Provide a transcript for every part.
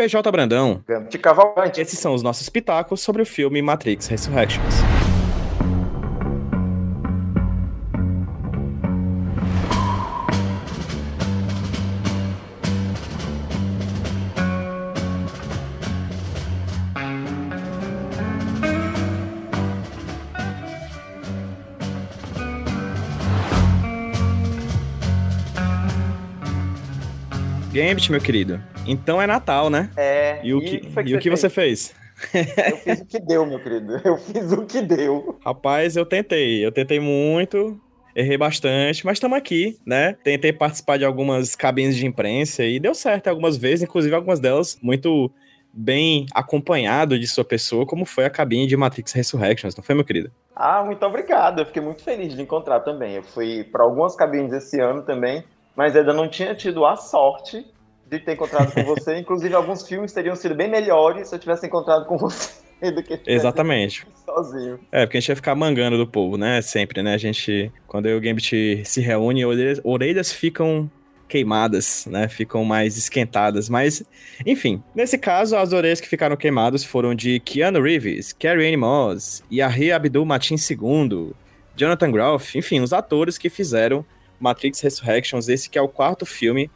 PJ Brandão. De Cavalcante. Esses são os nossos pitacos sobre o filme Matrix Resurrections. Gambit, meu querido. Então é Natal, né? É. E o que, e, o que você fez? Eu fiz o que deu, meu querido. Eu fiz o que deu. Rapaz, eu tentei. Eu tentei muito. Errei bastante, mas estamos aqui, né? Tentei participar de algumas cabines de imprensa e deu certo algumas vezes, inclusive algumas delas muito bem acompanhado de sua pessoa, como foi a cabine de Matrix Resurrections, não foi, meu querido? Ah, muito obrigado. Eu fiquei muito feliz de encontrar também. Eu fui para algumas cabines esse ano também mas ainda não tinha tido a sorte de ter encontrado com você. Inclusive, alguns filmes teriam sido bem melhores se eu tivesse encontrado com você. Do que Exatamente. Sozinho. É, porque a gente ia ficar mangando do povo, né? Sempre, né? A gente, quando eu e o Gambit se reúne, orelhas, orelhas ficam queimadas, né? Ficam mais esquentadas. Mas, enfim, nesse caso, as orelhas que ficaram queimadas foram de Keanu Reeves, Carrie Anne Moss, Yahya Abdul Matin II, Jonathan Groff, enfim, os atores que fizeram Matrix Resurrections, esse que é o quarto filme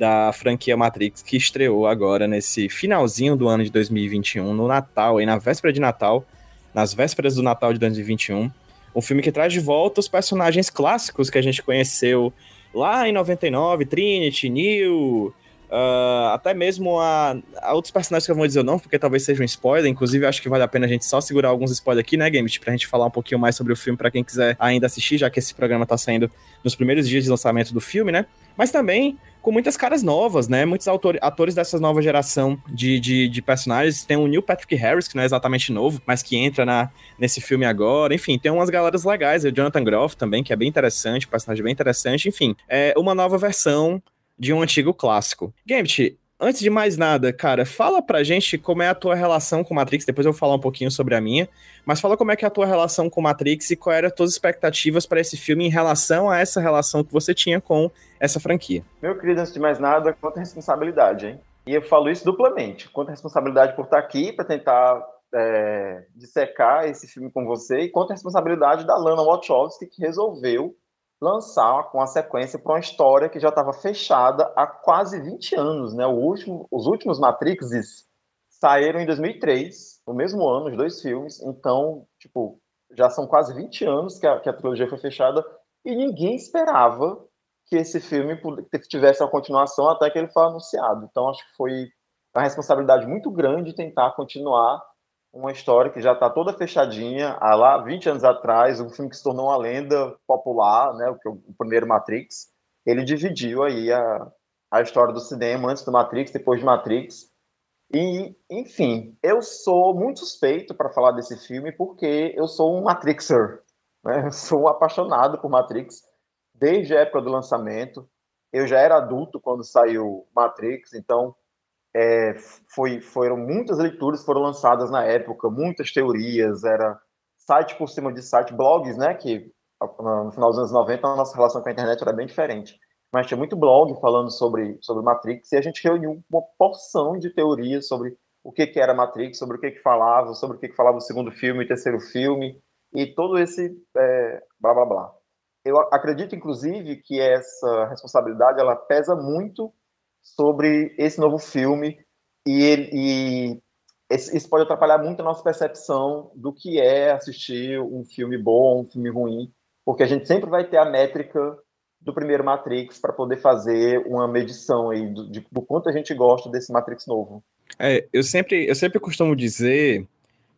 da franquia Matrix que estreou agora nesse finalzinho do ano de 2021, no Natal, e na véspera de Natal, nas vésperas do Natal de 2021. Um filme que traz de volta os personagens clássicos que a gente conheceu lá em 99, Trinity, Neo, Uh, até mesmo a, a, outros personagens que eu vou dizer não, porque talvez seja um spoiler. Inclusive, acho que vale a pena a gente só segurar alguns spoilers aqui, né, Gambit? Pra gente falar um pouquinho mais sobre o filme, para quem quiser ainda assistir, já que esse programa tá saindo nos primeiros dias de lançamento do filme, né? Mas também com muitas caras novas, né? Muitos atores dessa nova geração de, de, de, personagens. Tem o Neil Patrick Harris, que não é exatamente novo, mas que entra na, nesse filme agora. Enfim, tem umas galeras legais. O Jonathan Groff também, que é bem interessante, personagem bem interessante. Enfim, é uma nova versão de um antigo clássico. Gambit, antes de mais nada, cara, fala pra gente como é a tua relação com Matrix, depois eu vou falar um pouquinho sobre a minha, mas fala como é que é a tua relação com Matrix e quais eram as tuas expectativas para esse filme em relação a essa relação que você tinha com essa franquia. Meu querido, antes de mais nada, quanta responsabilidade, hein? E eu falo isso duplamente, quanta responsabilidade por estar aqui para tentar é, dissecar esse filme com você e quanta responsabilidade da Lana Wachowski que resolveu lançar com a sequência para uma história que já estava fechada há quase 20 anos, né? Último, os últimos Matrixes saíram em 2003, no mesmo ano, os dois filmes. Então, tipo, já são quase 20 anos que a, que a trilogia foi fechada e ninguém esperava que esse filme tivesse a continuação até que ele foi anunciado. Então, acho que foi uma responsabilidade muito grande tentar continuar uma história que já está toda fechadinha, há lá 20 anos atrás, um filme que se tornou uma lenda popular, né, o, o primeiro Matrix, ele dividiu aí a, a história do cinema antes do Matrix, depois de Matrix. E, enfim, eu sou muito suspeito para falar desse filme porque eu sou um Matrixer, né? Eu sou apaixonado por Matrix desde a época do lançamento. Eu já era adulto quando saiu Matrix, então é, foi, foram muitas leituras foram lançadas na época, muitas teorias, era site por cima de site, blogs, né, que no final dos anos 90 a nossa relação com a internet era bem diferente. Mas tinha muito blog falando sobre, sobre Matrix e a gente reuniu uma porção de teorias sobre o que, que era Matrix, sobre o que, que falava, sobre o que, que falava o segundo filme, o terceiro filme e todo esse é, blá blá blá. Eu acredito, inclusive, que essa responsabilidade ela pesa muito sobre esse novo filme e, ele, e isso pode atrapalhar muito a nossa percepção do que é assistir um filme bom, um filme ruim, porque a gente sempre vai ter a métrica do primeiro Matrix para poder fazer uma medição aí do, de, do quanto a gente gosta desse Matrix novo. É, eu sempre, eu sempre costumo dizer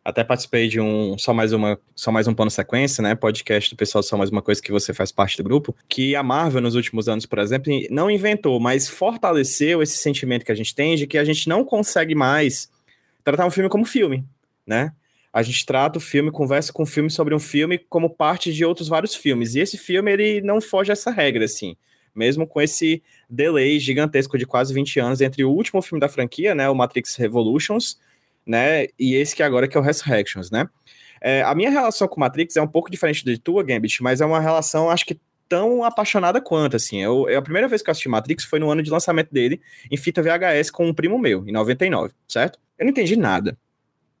até participei de um só mais uma só mais um plano sequência, né? Podcast do pessoal só mais uma coisa que você faz parte do grupo, que a Marvel nos últimos anos, por exemplo, não inventou, mas fortaleceu esse sentimento que a gente tem de que a gente não consegue mais tratar um filme como filme, né? A gente trata o filme, conversa com o filme sobre um filme como parte de outros vários filmes. E esse filme ele não foge a essa regra assim mesmo com esse delay gigantesco de quase 20 anos entre o último filme da franquia, né, o Matrix Revolutions, né? E esse que agora que é o Resurrections, né? É, a minha relação com Matrix é um pouco diferente de tua, Gambit, mas é uma relação, acho que tão apaixonada quanto, assim. Eu, eu, a primeira vez que eu assisti Matrix foi no ano de lançamento dele, em fita VHS com um primo meu, em 99, certo? Eu não entendi nada.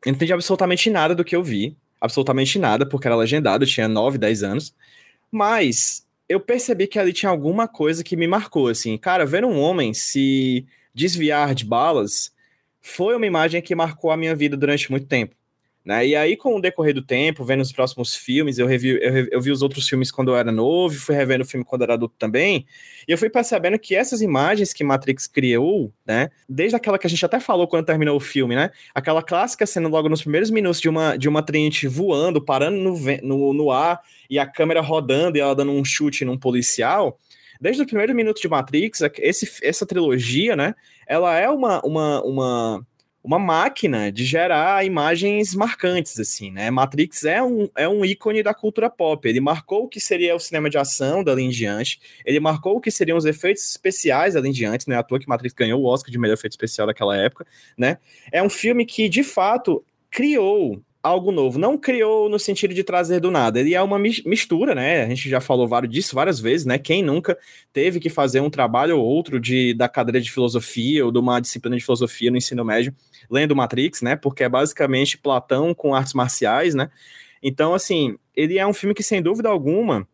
Eu não entendi absolutamente nada do que eu vi. Absolutamente nada, porque era legendado, eu tinha 9, 10 anos. Mas eu percebi que ali tinha alguma coisa que me marcou, assim. Cara, ver um homem se desviar de balas foi uma imagem que marcou a minha vida durante muito tempo. Né? E aí, com o decorrer do tempo, vendo os próximos filmes, eu, revi, eu, eu, vi os outros filmes quando eu era novo, fui revendo o filme quando eu era adulto também, e eu fui percebendo que essas imagens que Matrix criou, né, desde aquela que a gente até falou quando terminou o filme, né, aquela clássica cena logo nos primeiros minutos de uma, de uma Trinity voando, parando no, no, no ar, e a câmera rodando e ela dando um chute num policial, desde o primeiro minuto de Matrix, esse, essa trilogia, né, ela é uma, uma, uma uma máquina de gerar imagens marcantes, assim, né? Matrix é um, é um ícone da cultura pop. Ele marcou o que seria o cinema de ação dali em diante, ele marcou o que seriam os efeitos especiais dali em diante, né? À toa que Matrix ganhou o Oscar de melhor efeito especial daquela época, né? É um filme que, de fato, criou algo novo. Não criou no sentido de trazer do nada. Ele é uma mistura, né? A gente já falou vários disso várias vezes, né? Quem nunca teve que fazer um trabalho ou outro de, da cadeira de filosofia ou de uma disciplina de filosofia no ensino médio, lendo Matrix, né? Porque é basicamente Platão com artes marciais, né? Então, assim, ele é um filme que, sem dúvida alguma,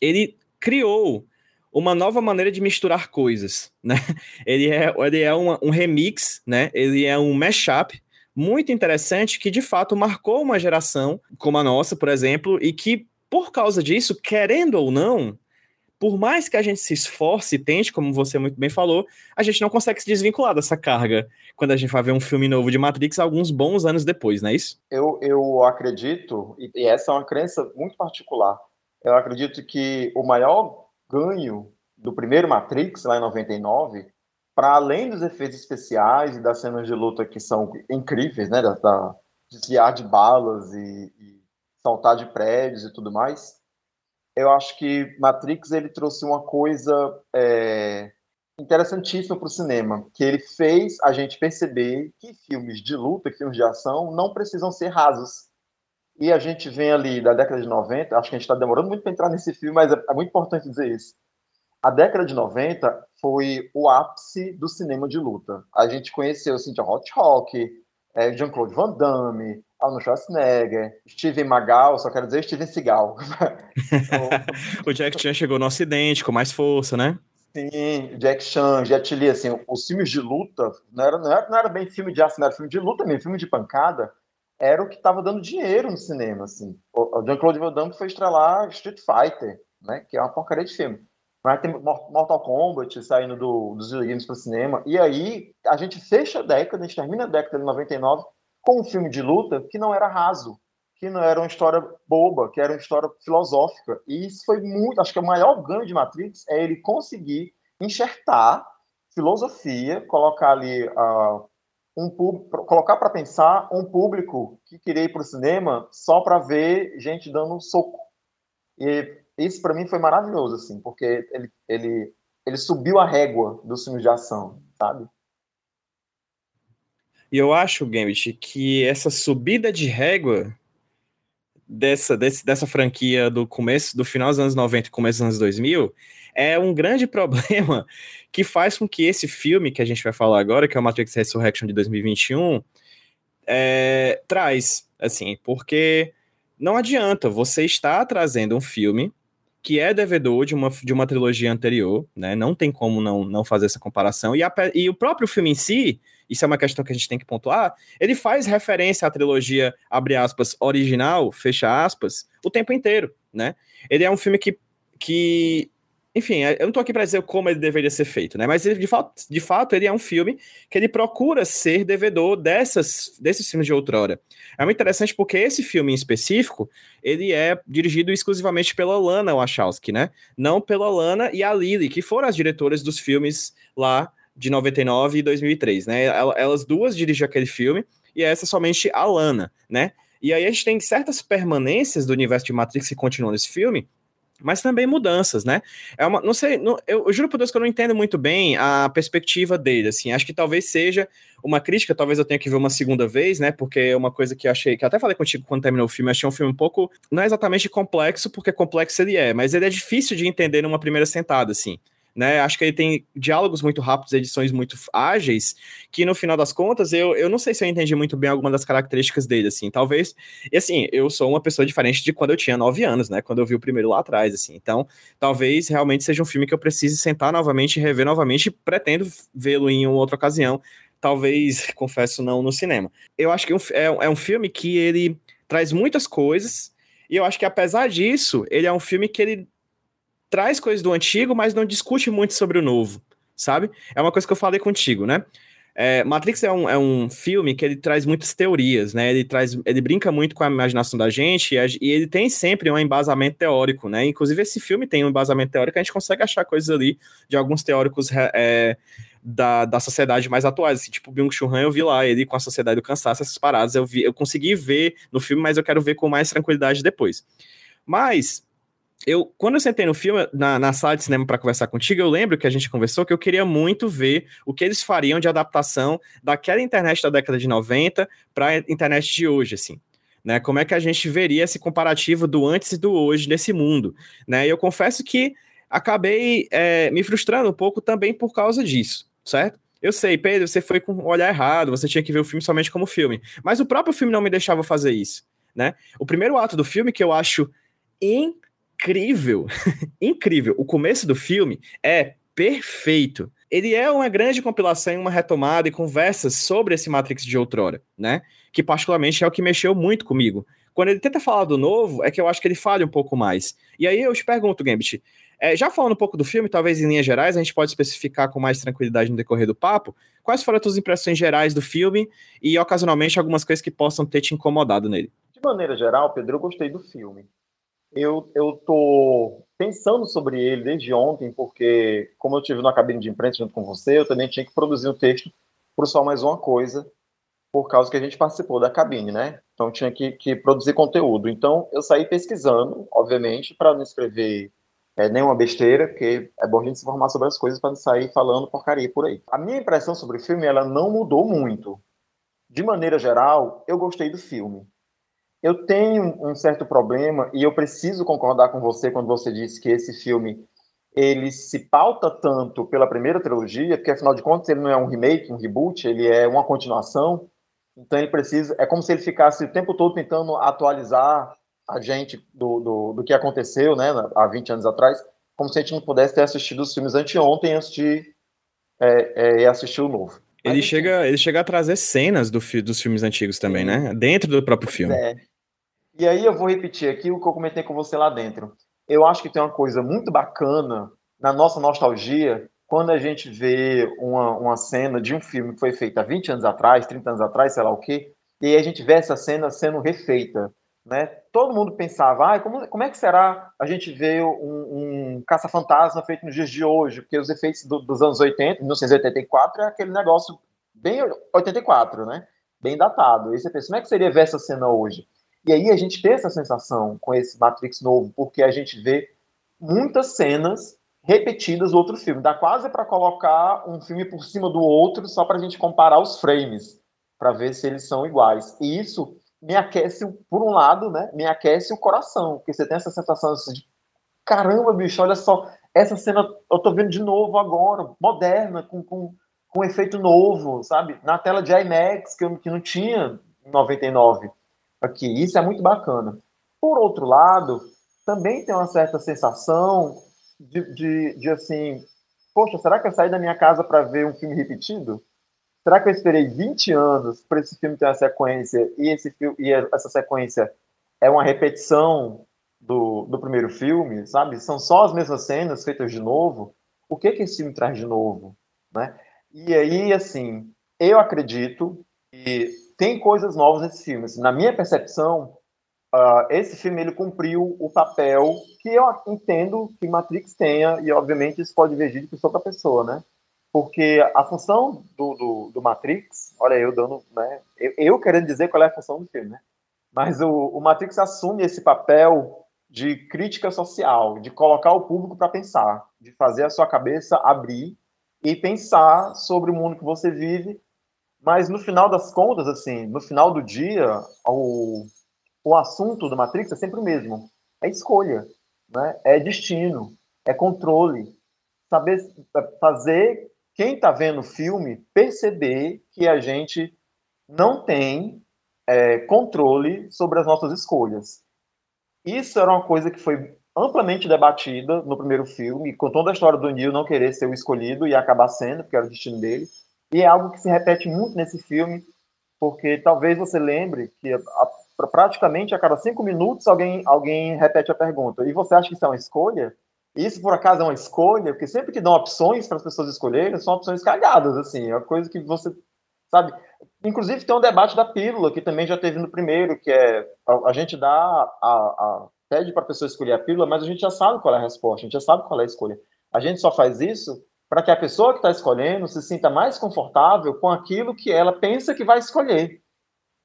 ele criou uma nova maneira de misturar coisas, né? Ele é, ele é uma, um remix, né? Ele é um mashup muito interessante que de fato marcou uma geração como a nossa, por exemplo, e que por causa disso, querendo ou não, por mais que a gente se esforce e tente, como você muito bem falou, a gente não consegue se desvincular dessa carga quando a gente vai ver um filme novo de Matrix alguns bons anos depois, não é isso? Eu, eu acredito, e essa é uma crença muito particular, eu acredito que o maior ganho do primeiro Matrix, lá em 99, para além dos efeitos especiais e das cenas de luta que são incríveis, né, da, da desviar de balas e, e, saltar de prédios e tudo mais, eu acho que Matrix ele trouxe uma coisa é, interessantíssima para o cinema, que ele fez a gente perceber que filmes de luta, filmes de ação, não precisam ser rasos. E a gente vem ali da década de 90, acho que a gente está demorando muito para entrar nesse filme, mas é, é muito importante dizer isso a década de 90 foi o ápice do cinema de luta. A gente conheceu Cynthia Rothrock, é, Jean-Claude Van Damme, Arnold Schwarzenegger, Steven Magal, só quero dizer Steven Seagal. o Jack Chan chegou no Ocidente com mais força, né? Sim, Jack Chan, Jet Li, assim, os filmes de luta, não era, não era, não era bem filme de ação, era filme de luta mesmo, filme de pancada, era o que estava dando dinheiro no cinema, assim. O, o Jean-Claude Van Damme foi estrelar Street Fighter, né, que é uma porcaria de filme. Mas tem Mortal Kombat saindo do, dos videogames para o cinema. E aí a gente fecha a década, a gente termina a década de 99 com um filme de luta que não era raso, que não era uma história boba, que era uma história filosófica. E isso foi muito. Acho que o maior ganho de Matrix é ele conseguir enxertar filosofia, colocar ali uh, um colocar para pensar um público que queria ir para o cinema só para ver gente dando um soco. E isso para mim foi maravilhoso, assim, porque ele, ele, ele subiu a régua dos filmes de ação, sabe? E eu acho, Gambit, que essa subida de régua dessa, desse, dessa franquia do começo, do final dos anos 90 e começo dos anos 2000, é um grande problema que faz com que esse filme que a gente vai falar agora, que é o Matrix Resurrection de 2021, é, traz, assim, porque não adianta você estar trazendo um filme que é devedor de uma, de uma trilogia anterior, né? Não tem como não, não fazer essa comparação. E, a, e o próprio filme em si, isso é uma questão que a gente tem que pontuar, ele faz referência à trilogia, abre aspas, original, fecha aspas, o tempo inteiro, né? Ele é um filme que, que enfim, eu não tô aqui para dizer como ele deveria ser feito, né? Mas ele, de, fato, de fato, ele é um filme que ele procura ser devedor dessas, desses filmes de outrora. É muito interessante porque esse filme em específico, ele é dirigido exclusivamente pela Lana Wachowski, né? Não pela Lana e a Lily, que foram as diretoras dos filmes lá de 99 e 2003, né? Elas duas dirigem aquele filme e essa é somente a Lana, né? E aí a gente tem certas permanências do universo de Matrix que continuam nesse filme, mas também mudanças, né? É uma, não sei, não, eu, eu, juro por Deus que eu não entendo muito bem a perspectiva dele, assim, acho que talvez seja uma crítica, talvez eu tenha que ver uma segunda vez, né? Porque é uma coisa que eu achei, que eu até falei contigo quando terminou o filme, achei um filme um pouco, não é exatamente complexo, porque complexo ele é, mas ele é difícil de entender numa primeira sentada, assim né? Acho que ele tem diálogos muito rápidos, edições muito ágeis, que no final das contas, eu, eu não sei se eu entendi muito bem alguma das características dele, assim, talvez, e assim, eu sou uma pessoa diferente de quando eu tinha nove anos, né, quando eu vi o primeiro lá atrás, assim, então, talvez realmente seja um filme que eu precise sentar novamente rever novamente, pretendo vê-lo em outra ocasião, talvez, confesso, não no cinema. Eu acho que é, é um filme que ele traz muitas coisas, e eu acho que apesar disso, ele é um filme que ele traz coisas do antigo, mas não discute muito sobre o novo, sabe? É uma coisa que eu falei contigo, né? É, Matrix é um, é um filme que ele traz muitas teorias, né? Ele traz, ele brinca muito com a imaginação da gente e, e, ele tem sempre um embasamento teórico, né? Inclusive esse filme tem um embasamento teórico, a gente consegue achar coisas ali de alguns teóricos é, da, da sociedade mais atuais, assim, tipo Byung-Chul Han, eu vi lá ele com a Sociedade do Cansaço, essas paradas, eu vi, eu consegui ver no filme, mas eu quero ver com mais tranquilidade depois. Mas eu, quando eu sentei no filme, na, na sala de cinema para conversar contigo, eu lembro que a gente conversou que eu queria muito ver o que eles fariam de adaptação daquela internet da década de 90 para a internet de hoje, assim. Né, como é que a gente veria esse comparativo do antes e do hoje nesse mundo, né? E eu confesso que acabei é, me frustrando um pouco também por causa disso, certo? Eu sei, Pedro, você foi com o olhar errado, você tinha que ver o filme somente como filme, mas o próprio filme não me deixava fazer isso, né? O primeiro ato do filme que eu acho incrível, incrível. O começo do filme é perfeito. Ele é uma grande compilação, uma retomada e conversas sobre esse Matrix de outrora, né? Que particularmente é o que mexeu muito comigo. Quando ele tenta falar do novo, é que eu acho que ele falha um pouco mais. E aí eu te pergunto, Gambit, é, já falando um pouco do filme, talvez em linhas gerais, a gente pode especificar com mais tranquilidade no decorrer do papo, quais foram as tuas impressões gerais do filme e, ocasionalmente, algumas coisas que possam ter te incomodado nele? De maneira geral, Pedro, eu gostei do filme eu tô pensando sobre ele desde ontem, porque como eu tive na cabine de imprensa junto com você, eu também tinha que produzir um texto para só mais uma coisa, por causa que a gente participou da cabine, né? Então tinha que, que produzir conteúdo. Então eu saí pesquisando, obviamente, para não escrever é, nenhuma besteira, porque é bom a gente se informar sobre as coisas para não sair falando porcaria por aí. A minha impressão sobre o filme ela não mudou muito. De maneira geral, eu gostei do filme. Eu tenho um certo problema e eu preciso concordar com você quando você disse que esse filme ele se pauta tanto pela primeira trilogia, porque afinal de contas ele não é um remake, um reboot, ele é uma continuação. Então ele precisa, é como se ele ficasse o tempo todo tentando atualizar a gente do, do, do que aconteceu, né, há 20 anos atrás, como se a gente não pudesse ter assistido os filmes anteontem antes de é, é, assistir o novo. Ele chega, ele chega a trazer cenas do, dos filmes antigos também, Sim. né? Dentro do próprio filme. É. E aí eu vou repetir aqui o que eu comentei com você lá dentro. Eu acho que tem uma coisa muito bacana na nossa nostalgia quando a gente vê uma, uma cena de um filme que foi feito há 20 anos atrás, 30 anos atrás, sei lá o quê, e a gente vê essa cena sendo refeita. Né? Todo mundo pensava, ah, como, como é que será a gente ver um, um caça-fantasma feito nos dias de hoje? Porque os efeitos do, dos anos 80, 1984, é aquele negócio bem 84, né? Bem datado. E você pensa, como é que seria ver essa cena hoje? E aí a gente tem essa sensação com esse Matrix novo, porque a gente vê muitas cenas repetidas do outro filme. Dá quase para colocar um filme por cima do outro só para a gente comparar os frames, para ver se eles são iguais. E isso me aquece, por um lado, né? Me aquece o coração, porque você tem essa sensação assim, de caramba, bicho, olha só, essa cena eu tô vendo de novo agora, moderna, com, com, com um efeito novo, sabe? Na tela de IMAX, que, eu, que não tinha em 99 aqui. Isso é muito bacana. Por outro lado, também tem uma certa sensação de, de, de assim, poxa, será que eu saí da minha casa para ver um filme repetido? Será que eu esperei 20 anos para esse filme ter uma sequência e, esse, e essa sequência é uma repetição do, do primeiro filme, sabe? São só as mesmas cenas feitas de novo. O que que esse filme traz de novo, né? E aí, assim, eu acredito que tem coisas novas nesse filme. Assim, na minha percepção, uh, esse filme ele cumpriu o papel que eu entendo que Matrix tenha, e obviamente isso pode divergir de pessoa para pessoa, né? Porque a função do, do, do, Matrix, olha, eu dando, né? Eu, eu, querendo dizer qual é a função do filme, né? Mas o, o Matrix assume esse papel de crítica social, de colocar o público para pensar, de fazer a sua cabeça abrir e pensar sobre o mundo que você vive. Mas no final das contas, assim, no final do dia, o, o assunto do Matrix é sempre o mesmo: é escolha, né? é destino, é controle. Saber fazer quem está vendo o filme perceber que a gente não tem é, controle sobre as nossas escolhas. Isso era uma coisa que foi amplamente debatida no primeiro filme, com toda a história do Neil não querer ser o escolhido e acabar sendo, porque era o destino dele. E é algo que se repete muito nesse filme, porque talvez você lembre que a, praticamente a cada cinco minutos alguém, alguém repete a pergunta. E você acha que isso é uma escolha? Isso, por acaso, é uma escolha? Porque sempre que dão opções para as pessoas escolherem, são opções cagadas, assim. É uma coisa que você, sabe... Inclusive, tem um debate da pílula, que também já teve no primeiro, que é a, a gente dá a, a pede para a pessoa escolher a pílula, mas a gente já sabe qual é a resposta, a gente já sabe qual é a escolha. A gente só faz isso para que a pessoa que está escolhendo se sinta mais confortável com aquilo que ela pensa que vai escolher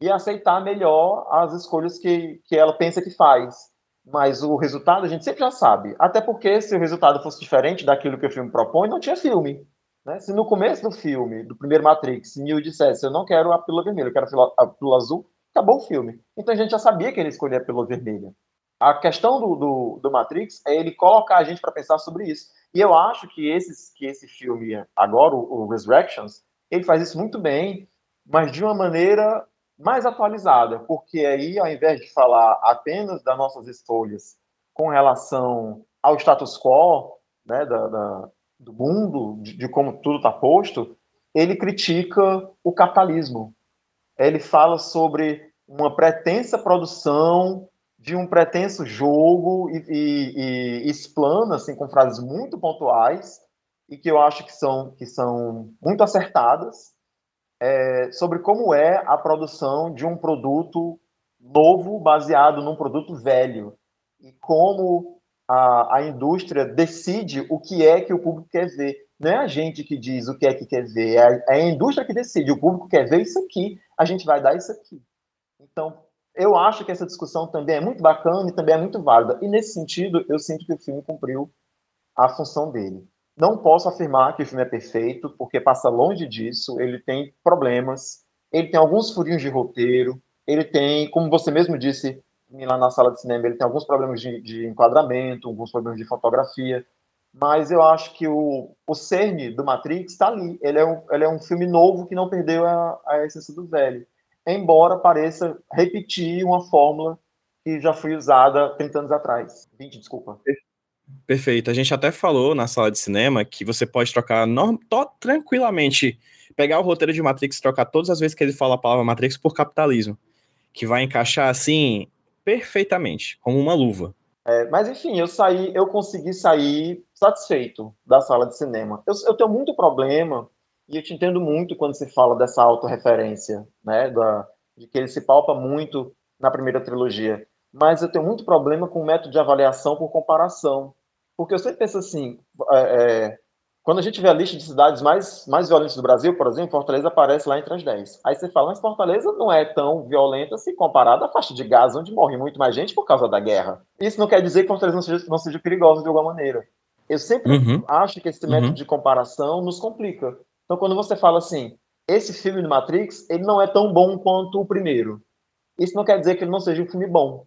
e aceitar melhor as escolhas que, que ela pensa que faz. Mas o resultado a gente sempre já sabe. Até porque se o resultado fosse diferente daquilo que o filme propõe, não tinha filme. Né? Se no começo do filme, do primeiro Matrix, Neo dissesse eu não quero a pílula vermelha, eu quero a pílula azul, acabou o filme. Então a gente já sabia que ele escolhia a pílula vermelha. A questão do, do, do Matrix é ele colocar a gente para pensar sobre isso. E eu acho que, esses, que esse filme, agora, o, Resurrections, ele faz isso muito bem, mas de uma maneira mais atualizada, porque aí, ao invés de falar apenas das nossas escolhas com relação ao status quo né, da, da do mundo, de, de como tudo está posto, ele critica o capitalismo. Ele fala sobre uma pretensa produção de um pretenso jogo e, e, e explana assim com frases muito pontuais e que eu acho que são que são muito acertadas é, sobre como é a produção de um produto novo baseado num produto velho e como a, a indústria decide o que é que o público quer ver. Não é a gente que diz o que é que quer ver, é a, é a indústria que decide. O público quer ver isso aqui, a gente vai dar isso aqui. Então, eu acho que essa discussão também é muito bacana e também é muito válida. E nesse sentido, eu sinto que o filme cumpriu a função dele. Não posso afirmar que o filme é perfeito, porque passa longe disso. Ele tem problemas, ele tem alguns furinhos de roteiro, ele tem, como você mesmo disse lá na sala de cinema, ele tem alguns problemas de, de enquadramento, alguns problemas de fotografia. Mas eu acho que o, o cerne do Matrix está ali. Ele é, um, ele é um filme novo que não perdeu a, a essência do velho embora pareça repetir uma fórmula que já foi usada 30 anos atrás. 20, desculpa. Perfeito. A gente até falou na sala de cinema que você pode trocar norm... tranquilamente, pegar o roteiro de Matrix e trocar todas as vezes que ele fala a palavra Matrix por capitalismo, que vai encaixar assim perfeitamente, como uma luva. É, mas enfim, eu saí, eu consegui sair satisfeito da sala de cinema. Eu, eu tenho muito problema e eu te entendo muito quando se fala dessa autorreferência, né, da, de que ele se palpa muito na primeira trilogia. Mas eu tenho muito problema com o método de avaliação por comparação. Porque eu sempre penso assim, é, é, quando a gente vê a lista de cidades mais, mais violentas do Brasil, por exemplo, Fortaleza aparece lá entre as 10. Aí você fala, mas Fortaleza não é tão violenta se comparado à faixa de Gaza, onde morre muito mais gente por causa da guerra. Isso não quer dizer que Fortaleza não seja, não seja perigosa de alguma maneira. Eu sempre uhum. acho que esse método uhum. de comparação nos complica. Então, quando você fala assim, esse filme do Matrix, ele não é tão bom quanto o primeiro. Isso não quer dizer que ele não seja um filme bom.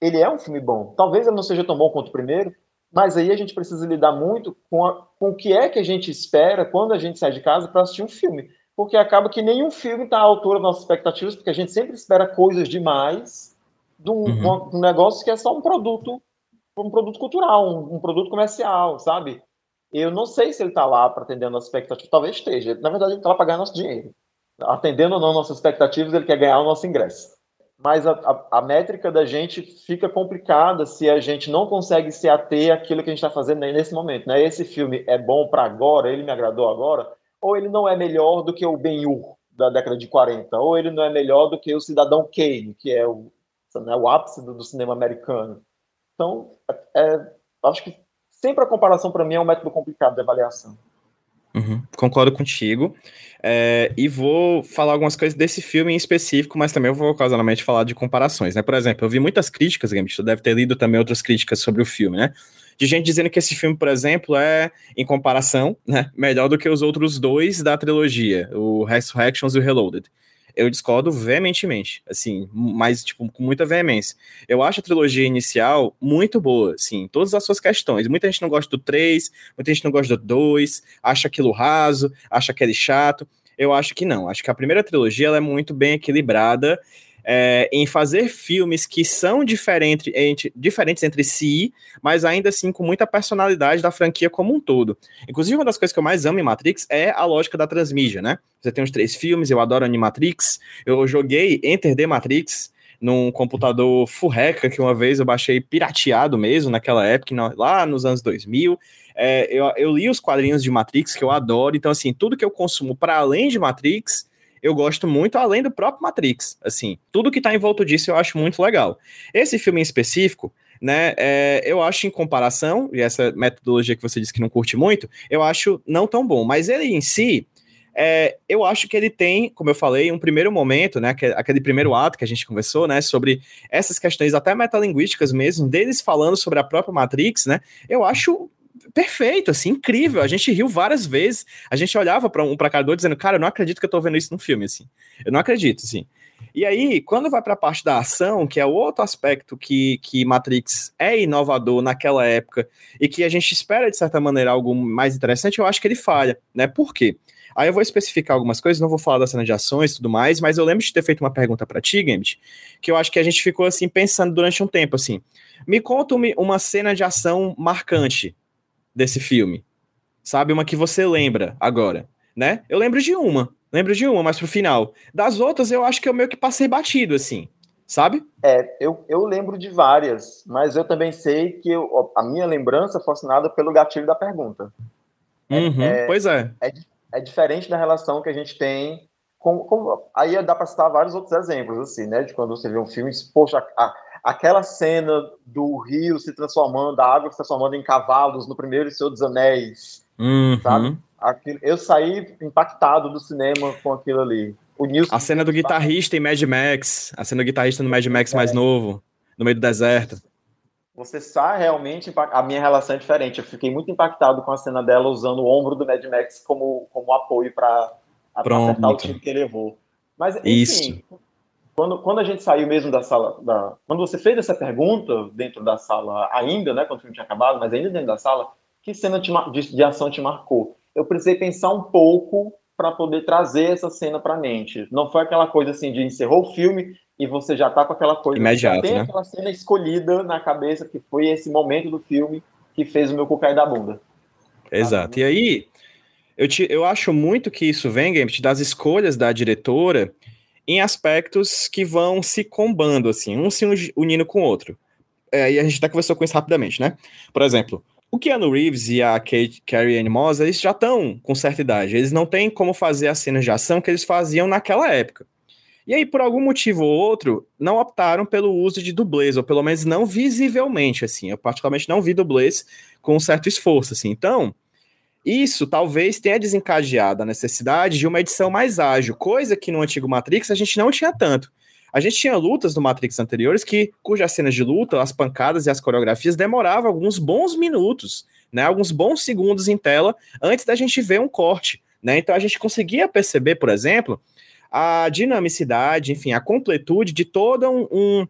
Ele é um filme bom. Talvez ele não seja tão bom quanto o primeiro, mas aí a gente precisa lidar muito com, a, com o que é que a gente espera quando a gente sai de casa para assistir um filme. Porque acaba que nenhum filme está à altura das nossas expectativas, porque a gente sempre espera coisas demais de um, uhum. um negócio que é só um produto, um produto cultural, um, um produto comercial, sabe? Eu não sei se ele está lá para atender a nossa expectativa, talvez esteja. Na verdade, ele está lá para ganhar nosso dinheiro. Atendendo ou não nossas expectativas, ele quer ganhar o nosso ingresso. Mas a, a, a métrica da gente fica complicada se a gente não consegue se ater àquilo que a gente está fazendo nesse momento. Né? Esse filme é bom para agora, ele me agradou agora, ou ele não é melhor do que o Ben-Hur da década de 40, ou ele não é melhor do que o Cidadão Kane, que é o, né, o ápice do, do cinema americano. Então, é, acho que sempre a comparação para mim é um método complicado de avaliação. Uhum, concordo contigo. É, e vou falar algumas coisas desse filme em específico, mas também vou ocasionalmente falar de comparações, né? Por exemplo, eu vi muitas críticas, Gambit, tu deve ter lido também outras críticas sobre o filme, né? De gente dizendo que esse filme, por exemplo, é, em comparação, né, melhor do que os outros dois da trilogia, o Resurrections e o Reloaded eu discordo veementemente, assim, mas, tipo, com muita veemência. Eu acho a trilogia inicial muito boa, assim, todas as suas questões. Muita gente não gosta do 3, muita gente não gosta do 2, acha aquilo raso, acha aquele chato. Eu acho que não. Acho que a primeira trilogia ela é muito bem equilibrada é, em fazer filmes que são diferente, entre, diferentes entre si, mas ainda assim com muita personalidade da franquia como um todo. Inclusive, uma das coisas que eu mais amo em Matrix é a lógica da transmídia, né? Você tem os três filmes, eu adoro Animatrix, eu joguei Enter the Matrix, num computador furreca que uma vez eu baixei pirateado mesmo naquela época, lá nos anos 2000. É, eu, eu, li os quadrinhos de Matrix que eu adoro, então assim, tudo que eu consumo para além de Matrix, eu gosto muito, além do próprio Matrix. Assim, tudo que tá em volta disso eu acho muito legal. Esse filme em específico, né, é, eu acho em comparação, e essa metodologia que você disse que não curte muito, eu acho não tão bom, mas ele em si, é, eu acho que ele tem, como eu falei, um primeiro momento, né, aquele primeiro ato que a gente conversou, né, sobre essas questões até metalinguísticas mesmo, deles falando sobre a própria Matrix, né, eu acho perfeito, assim, incrível. A gente riu várias vezes. A gente olhava para um para cada dizendo, cara, eu não acredito que eu tô vendo isso no filme, assim. Eu não acredito, assim. E aí, quando vai para a parte da ação, que é o outro aspecto que, que Matrix é inovador naquela época e que a gente espera, de certa maneira, algo mais interessante, eu acho que ele falha, né? Por quê? Aí eu vou especificar algumas coisas, não vou falar da cena de ações e tudo mais, mas eu lembro de ter feito uma pergunta para ti, Gambit, que eu acho que a gente ficou assim pensando durante um tempo assim. Me conta uma cena de ação marcante desse filme? Sabe? Uma que você lembra agora, né? Eu lembro de uma, lembro de uma, mas pro final. Das outras, eu acho que eu meio que passei batido, assim, sabe? É, eu, eu lembro de várias, mas eu também sei que eu, a minha lembrança foi assinada pelo gatilho da pergunta. Uhum, é, pois é. é. é. diferente da relação que a gente tem com, com, aí dá para citar vários outros exemplos, assim, né? De quando você vê um filme e poxa, a, aquela cena do rio se transformando, da água se transformando em cavalos no primeiro Senhor dos Anéis, uhum. sabe? eu saí impactado do cinema com aquilo ali. a cena do guitarrista em Mad Max, a cena do guitarrista no Mad Max é. mais novo, no meio do deserto. Você sai realmente, a minha relação é diferente. Eu fiquei muito impactado com a cena dela usando o ombro do Mad Max como, como apoio para acertar o tiro que ele levou. Mas, enfim, Isso. Quando, quando a gente saiu mesmo da sala, da, quando você fez essa pergunta dentro da sala ainda, né, quando o filme tinha acabado, mas ainda dentro da sala, que cena te, de, de ação te marcou? Eu precisei pensar um pouco para poder trazer essa cena para mente. Não foi aquela coisa assim de encerrou o filme e você já tá com aquela coisa, Imediato, tem né? aquela cena escolhida na cabeça que foi esse momento do filme que fez o meu cu cair da bunda. Exato. E aí, eu, te, eu acho muito que isso vem, Gambit, das escolhas da diretora em aspectos que vão se combando, assim, um se unindo com o outro. É, e a gente até conversou com isso rapidamente, né? Por exemplo, o Keanu Reeves e a Kate, Carrie Ann Moss, eles já estão com certa idade. Eles não têm como fazer as cenas de ação que eles faziam naquela época. E aí, por algum motivo ou outro, não optaram pelo uso de dublês, ou pelo menos não visivelmente, assim. Eu particularmente não vi dublês com certo esforço, assim. Então, isso talvez tenha desencadeado a necessidade de uma edição mais ágil, coisa que no antigo Matrix a gente não tinha tanto. A gente tinha lutas no Matrix anteriores que, cujas cenas de luta, as pancadas e as coreografias demoravam alguns bons minutos, né, alguns bons segundos em tela antes da gente ver um corte, né? Então a gente conseguia perceber, por exemplo, a dinamicidade, enfim, a completude de todo um, um,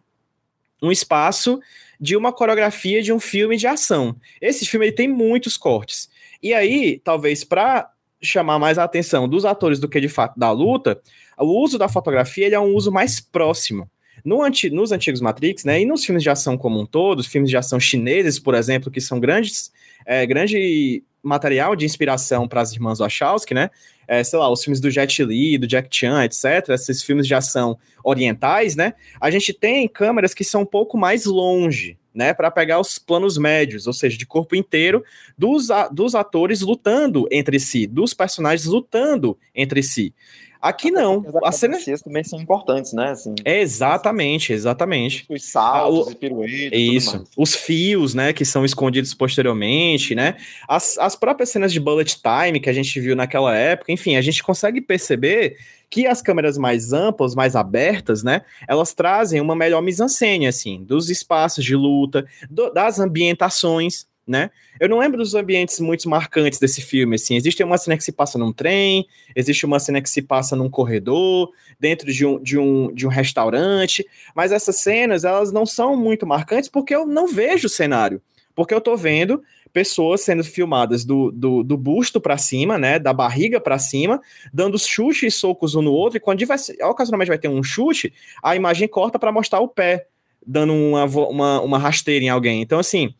um espaço de uma coreografia de um filme de ação. Esse filme ele tem muitos cortes. E aí, talvez para chamar mais a atenção dos atores do que de fato da luta, o uso da fotografia é um uso mais próximo. No anti, nos antigos Matrix, né, e nos filmes de ação como um todo, os filmes de ação chineses, por exemplo, que são grandes, é, grande material de inspiração para as irmãs Wachowski, né, é, sei lá, os filmes do Jet Li, do Jack Chan, etc., esses filmes de ação orientais, né, a gente tem câmeras que são um pouco mais longe, né, para pegar os planos médios, ou seja, de corpo inteiro, dos, dos atores lutando entre si, dos personagens lutando entre si. Aqui não. As cena... também são importantes, né? Assim, é exatamente, exatamente. Os saltos ah, o... piruetas. Isso. Os fios, né, que são escondidos posteriormente, né? As, as próprias cenas de bullet time que a gente viu naquela época, enfim, a gente consegue perceber que as câmeras mais amplas, mais abertas, né, elas trazem uma melhor mise-en-scène, assim, dos espaços de luta, do, das ambientações, né? Eu não lembro dos ambientes muito marcantes desse filme, assim. Existe uma cena que se passa num trem, existe uma cena que se passa num corredor, dentro de um, de um, de um restaurante, mas essas cenas, elas não são muito marcantes porque eu não vejo o cenário. Porque eu tô vendo pessoas sendo filmadas do, do, do busto para cima, né, da barriga para cima, dando chutes e socos um no outro, e quando vai, ocasionalmente vai ter um chute, a imagem corta para mostrar o pé, dando uma, uma, uma rasteira em alguém. Então, assim,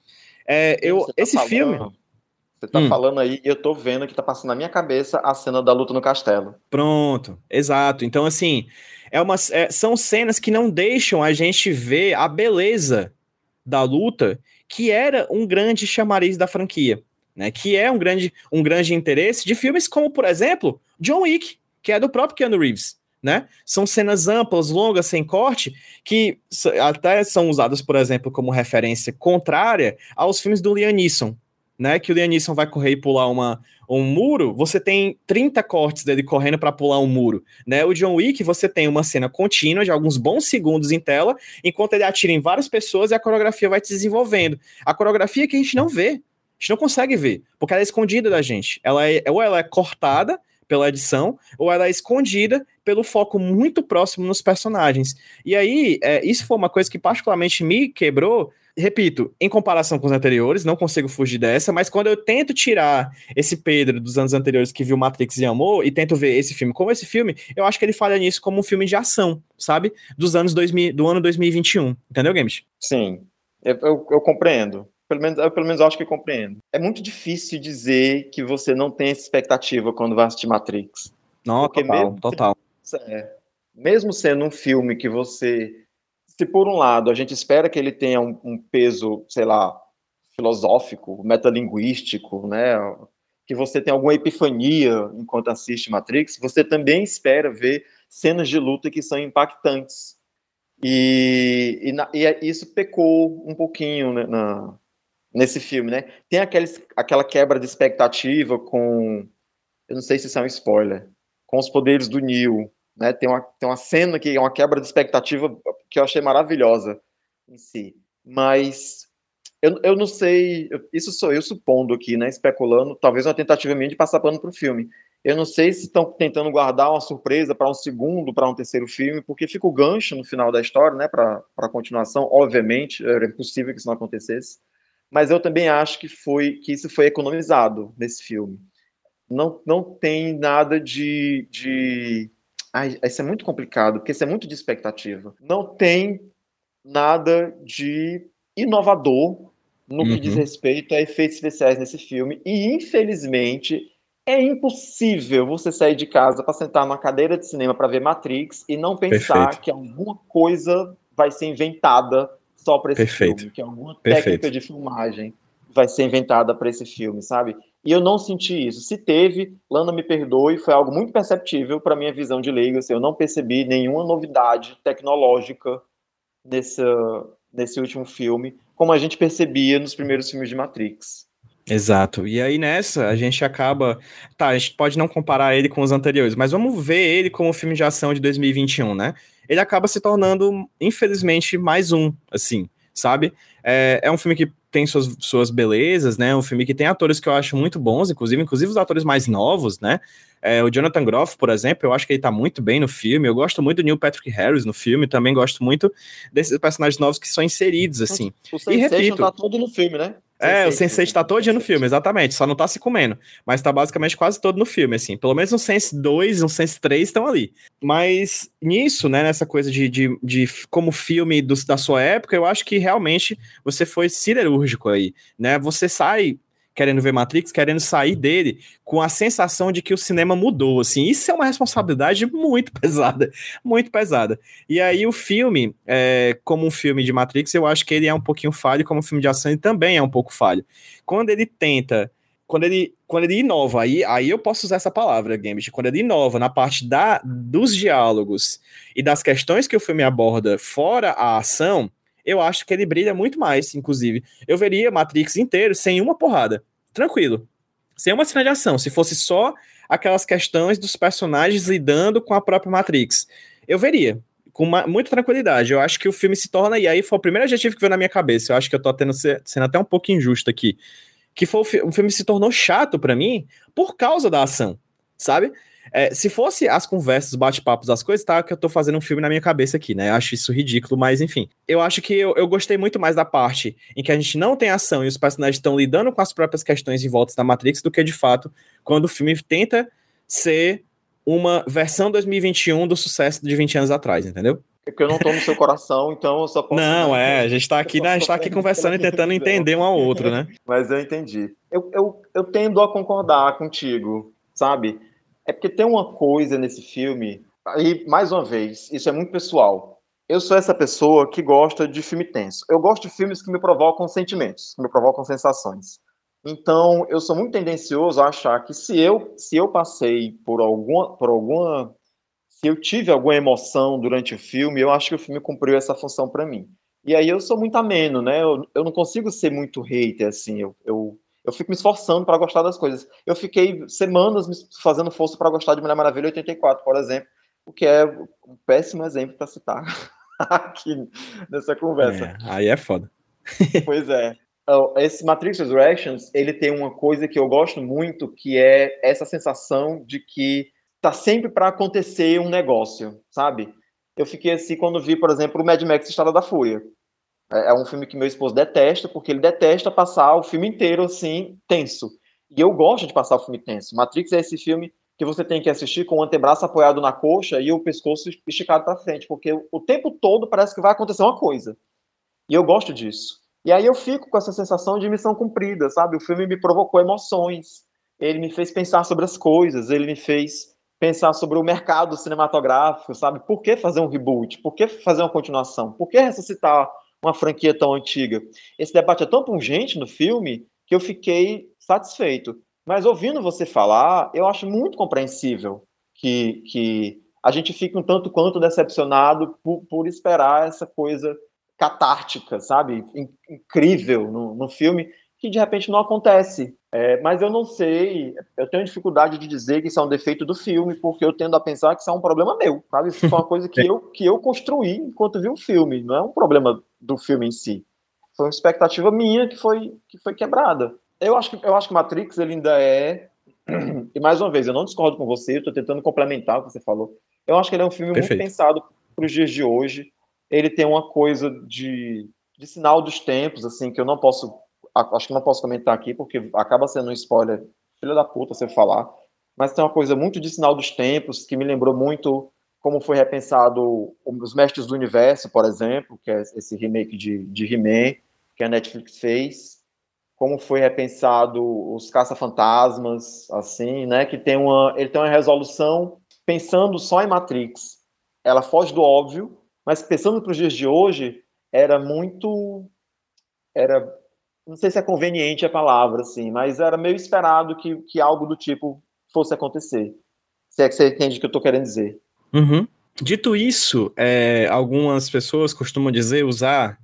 é, eu, tá esse falando, filme. Você tá hum. falando aí e eu tô vendo que tá passando na minha cabeça a cena da luta no castelo. Pronto, exato. Então, assim, é uma, é, são cenas que não deixam a gente ver a beleza da luta, que era um grande chamariz da franquia, né? Que é um grande, um grande interesse de filmes como, por exemplo, John Wick, que é do próprio Keanu Reeves né? São cenas amplas, longas, sem corte, que até são usadas, por exemplo, como referência contrária aos filmes do Liam Neeson, né? Que o Liam Neeson vai correr e pular uma, um muro, você tem 30 cortes dele correndo para pular um muro, né? O John Wick, você tem uma cena contínua de alguns bons segundos em tela, enquanto ele atira em várias pessoas e a coreografia vai se desenvolvendo. A coreografia que a gente não vê, a gente não consegue ver, porque ela é escondida da gente. Ela é, ou ela é cortada pela edição, ou ela é escondida pelo foco muito próximo nos personagens. E aí, é, isso foi uma coisa que particularmente me quebrou. Repito, em comparação com os anteriores, não consigo fugir dessa, mas quando eu tento tirar esse Pedro dos anos anteriores que viu Matrix e amou, e tento ver esse filme como esse filme, eu acho que ele falha nisso como um filme de ação, sabe? Dos anos 2000, do ano 2021. Entendeu, Games? Sim, eu, eu, eu compreendo. Pelo menos, eu, pelo menos acho que compreendo. É muito difícil dizer que você não tem essa expectativa quando vai assistir Matrix. Não, Porque total, mesmo, total. É, mesmo sendo um filme que você, se por um lado a gente espera que ele tenha um, um peso, sei lá, filosófico, metalinguístico, né, que você tem alguma epifania enquanto assiste Matrix, você também espera ver cenas de luta que são impactantes. E, e, na, e é, isso pecou um pouquinho né, na, nesse filme, né? Tem aqueles, aquela quebra de expectativa com. Eu não sei se isso é um spoiler. Com os poderes do Neo. Né? Tem, uma, tem uma cena que é uma quebra de expectativa que eu achei maravilhosa em si. Mas eu, eu não sei. Isso sou eu supondo aqui, né? Especulando, talvez uma tentativa minha de passar pano para o filme. Eu não sei se estão tentando guardar uma surpresa para um segundo, para um terceiro filme, porque fica o gancho no final da história, né? Para a continuação. Obviamente, era impossível que isso não acontecesse mas eu também acho que foi que isso foi economizado nesse filme. Não, não tem nada de, de... Ai, isso é muito complicado, porque isso é muito de expectativa. Não tem nada de inovador no uhum. que diz uhum. respeito a efeitos especiais nesse filme. E, infelizmente, é impossível você sair de casa para sentar numa cadeira de cinema para ver Matrix e não pensar Perfeito. que alguma coisa vai ser inventada só para esse Perfeito. filme, que alguma Perfeito. técnica de filmagem vai ser inventada para esse filme, sabe? E eu não senti isso. Se teve, Lana me perdoe, foi algo muito perceptível para minha visão de leigo. Assim, eu não percebi nenhuma novidade tecnológica nesse, nesse último filme, como a gente percebia nos primeiros filmes de Matrix. Exato. E aí nessa a gente acaba. Tá, a gente pode não comparar ele com os anteriores, mas vamos ver ele como filme de ação de 2021, né? Ele acaba se tornando, infelizmente, mais um, assim, sabe? É, é um filme que tem suas, suas belezas, né? Um filme que tem atores que eu acho muito bons, inclusive, inclusive os atores mais novos, né? É, o Jonathan Groff, por exemplo, eu acho que ele tá muito bem no filme. Eu gosto muito do Neil Patrick Harris no filme, também gosto muito desses personagens novos que são inseridos, assim. O e repito, tá todo no filme, né? É, o Sense8 tá todo dia no filme, exatamente. Só não tá se comendo. Mas tá basicamente quase todo no filme, assim. Pelo menos um Sense 2 um Sense 3 estão ali. Mas nisso, né, nessa coisa de, de, de como filme do, da sua época, eu acho que realmente você foi siderúrgico aí, né? Você sai querendo ver Matrix, querendo sair dele com a sensação de que o cinema mudou, assim, isso é uma responsabilidade muito pesada, muito pesada. E aí o filme, é, como um filme de Matrix, eu acho que ele é um pouquinho falho, como um filme de ação ele também é um pouco falho. Quando ele tenta quando ele, quando ele inova, aí, aí eu posso usar essa palavra, Gambit, quando ele inova na parte da, dos diálogos e das questões que o filme aborda fora a ação, eu acho que ele brilha muito mais, inclusive. Eu veria Matrix inteiro sem uma porrada, tranquilo, sem uma cena de ação, se fosse só aquelas questões dos personagens lidando com a própria Matrix. Eu veria, com uma, muita tranquilidade. Eu acho que o filme se torna, e aí foi o primeiro adjetivo que veio na minha cabeça. Eu acho que eu tô tendo, sendo até um pouco injusto aqui que foi o, filme se tornou chato para mim por causa da ação, sabe? É, se fosse as conversas, bate-papos, as coisas, tá? Que eu tô fazendo um filme na minha cabeça aqui, né? Eu acho isso ridículo, mas enfim. Eu acho que eu, eu gostei muito mais da parte em que a gente não tem ação e os personagens estão lidando com as próprias questões em volta da Matrix do que de fato quando o filme tenta ser uma versão 2021 do sucesso de 20 anos atrás, entendeu? É porque eu não tô no seu coração, então eu só posso. Não, é, a gente tá aqui, né, a gente tá aqui conversando e tentando entender um ao outro, né? Mas eu entendi. Eu, eu, eu tendo a concordar contigo, sabe? É porque tem uma coisa nesse filme, aí, mais uma vez, isso é muito pessoal. Eu sou essa pessoa que gosta de filme tenso. Eu gosto de filmes que me provocam sentimentos, que me provocam sensações. Então, eu sou muito tendencioso a achar que se eu, se eu passei por alguma, por alguma se eu tive alguma emoção durante o filme, eu acho que o filme cumpriu essa função para mim. E aí eu sou muito ameno, né? Eu, eu não consigo ser muito hater, assim. Eu, eu, eu fico me esforçando para gostar das coisas. Eu fiquei semanas me fazendo força para gostar de Mulher Maravilha 84, por exemplo, o que é um péssimo exemplo para citar aqui nessa conversa. É, aí é foda. pois é. Esse Matrix Resurrections, ele tem uma coisa que eu gosto muito, que é essa sensação de que tá sempre para acontecer um negócio, sabe? Eu fiquei assim quando vi, por exemplo, o Mad Max Estrada da Fúria. É, é um filme que meu esposo detesta, porque ele detesta passar o filme inteiro assim, tenso. E eu gosto de passar o filme tenso. Matrix é esse filme que você tem que assistir com o antebraço apoiado na coxa e o pescoço esticado para frente, porque o tempo todo parece que vai acontecer uma coisa. E eu gosto disso. E aí eu fico com essa sensação de missão cumprida, sabe? O filme me provocou emoções, ele me fez pensar sobre as coisas, ele me fez pensar sobre o mercado cinematográfico, sabe? Por que fazer um reboot? Por que fazer uma continuação? Por que ressuscitar uma franquia tão antiga? Esse debate é tão pungente no filme que eu fiquei satisfeito. Mas ouvindo você falar, eu acho muito compreensível que, que a gente fique um tanto quanto decepcionado por, por esperar essa coisa catártica, sabe? Incrível no, no filme, que de repente não acontece. É, mas eu não sei, eu tenho dificuldade de dizer que isso é um defeito do filme, porque eu tendo a pensar que isso é um problema meu, sabe? Isso foi uma coisa que eu, que eu construí enquanto vi o filme, não é um problema do filme em si. Foi uma expectativa minha que foi, que foi quebrada. Eu acho que, eu acho que Matrix ele ainda é. E mais uma vez, eu não discordo com você, estou tentando complementar o que você falou. Eu acho que ele é um filme Perfeito. muito pensado para os dias de hoje. Ele tem uma coisa de, de sinal dos tempos, assim, que eu não posso acho que não posso comentar aqui, porque acaba sendo um spoiler, filho da puta, você falar, mas tem uma coisa muito de sinal dos tempos, que me lembrou muito como foi repensado Os Mestres do Universo, por exemplo, que é esse remake de, de He-Man, que a Netflix fez, como foi repensado os Caça-Fantasmas, assim, né, que tem uma, ele tem uma resolução pensando só em Matrix. Ela foge do óbvio, mas pensando para os dias de hoje, era muito era não sei se é conveniente a palavra, assim, mas era meio esperado que, que algo do tipo fosse acontecer. Se é que você entende o que eu estou querendo dizer. Uhum. Dito isso, é, algumas pessoas costumam dizer, usar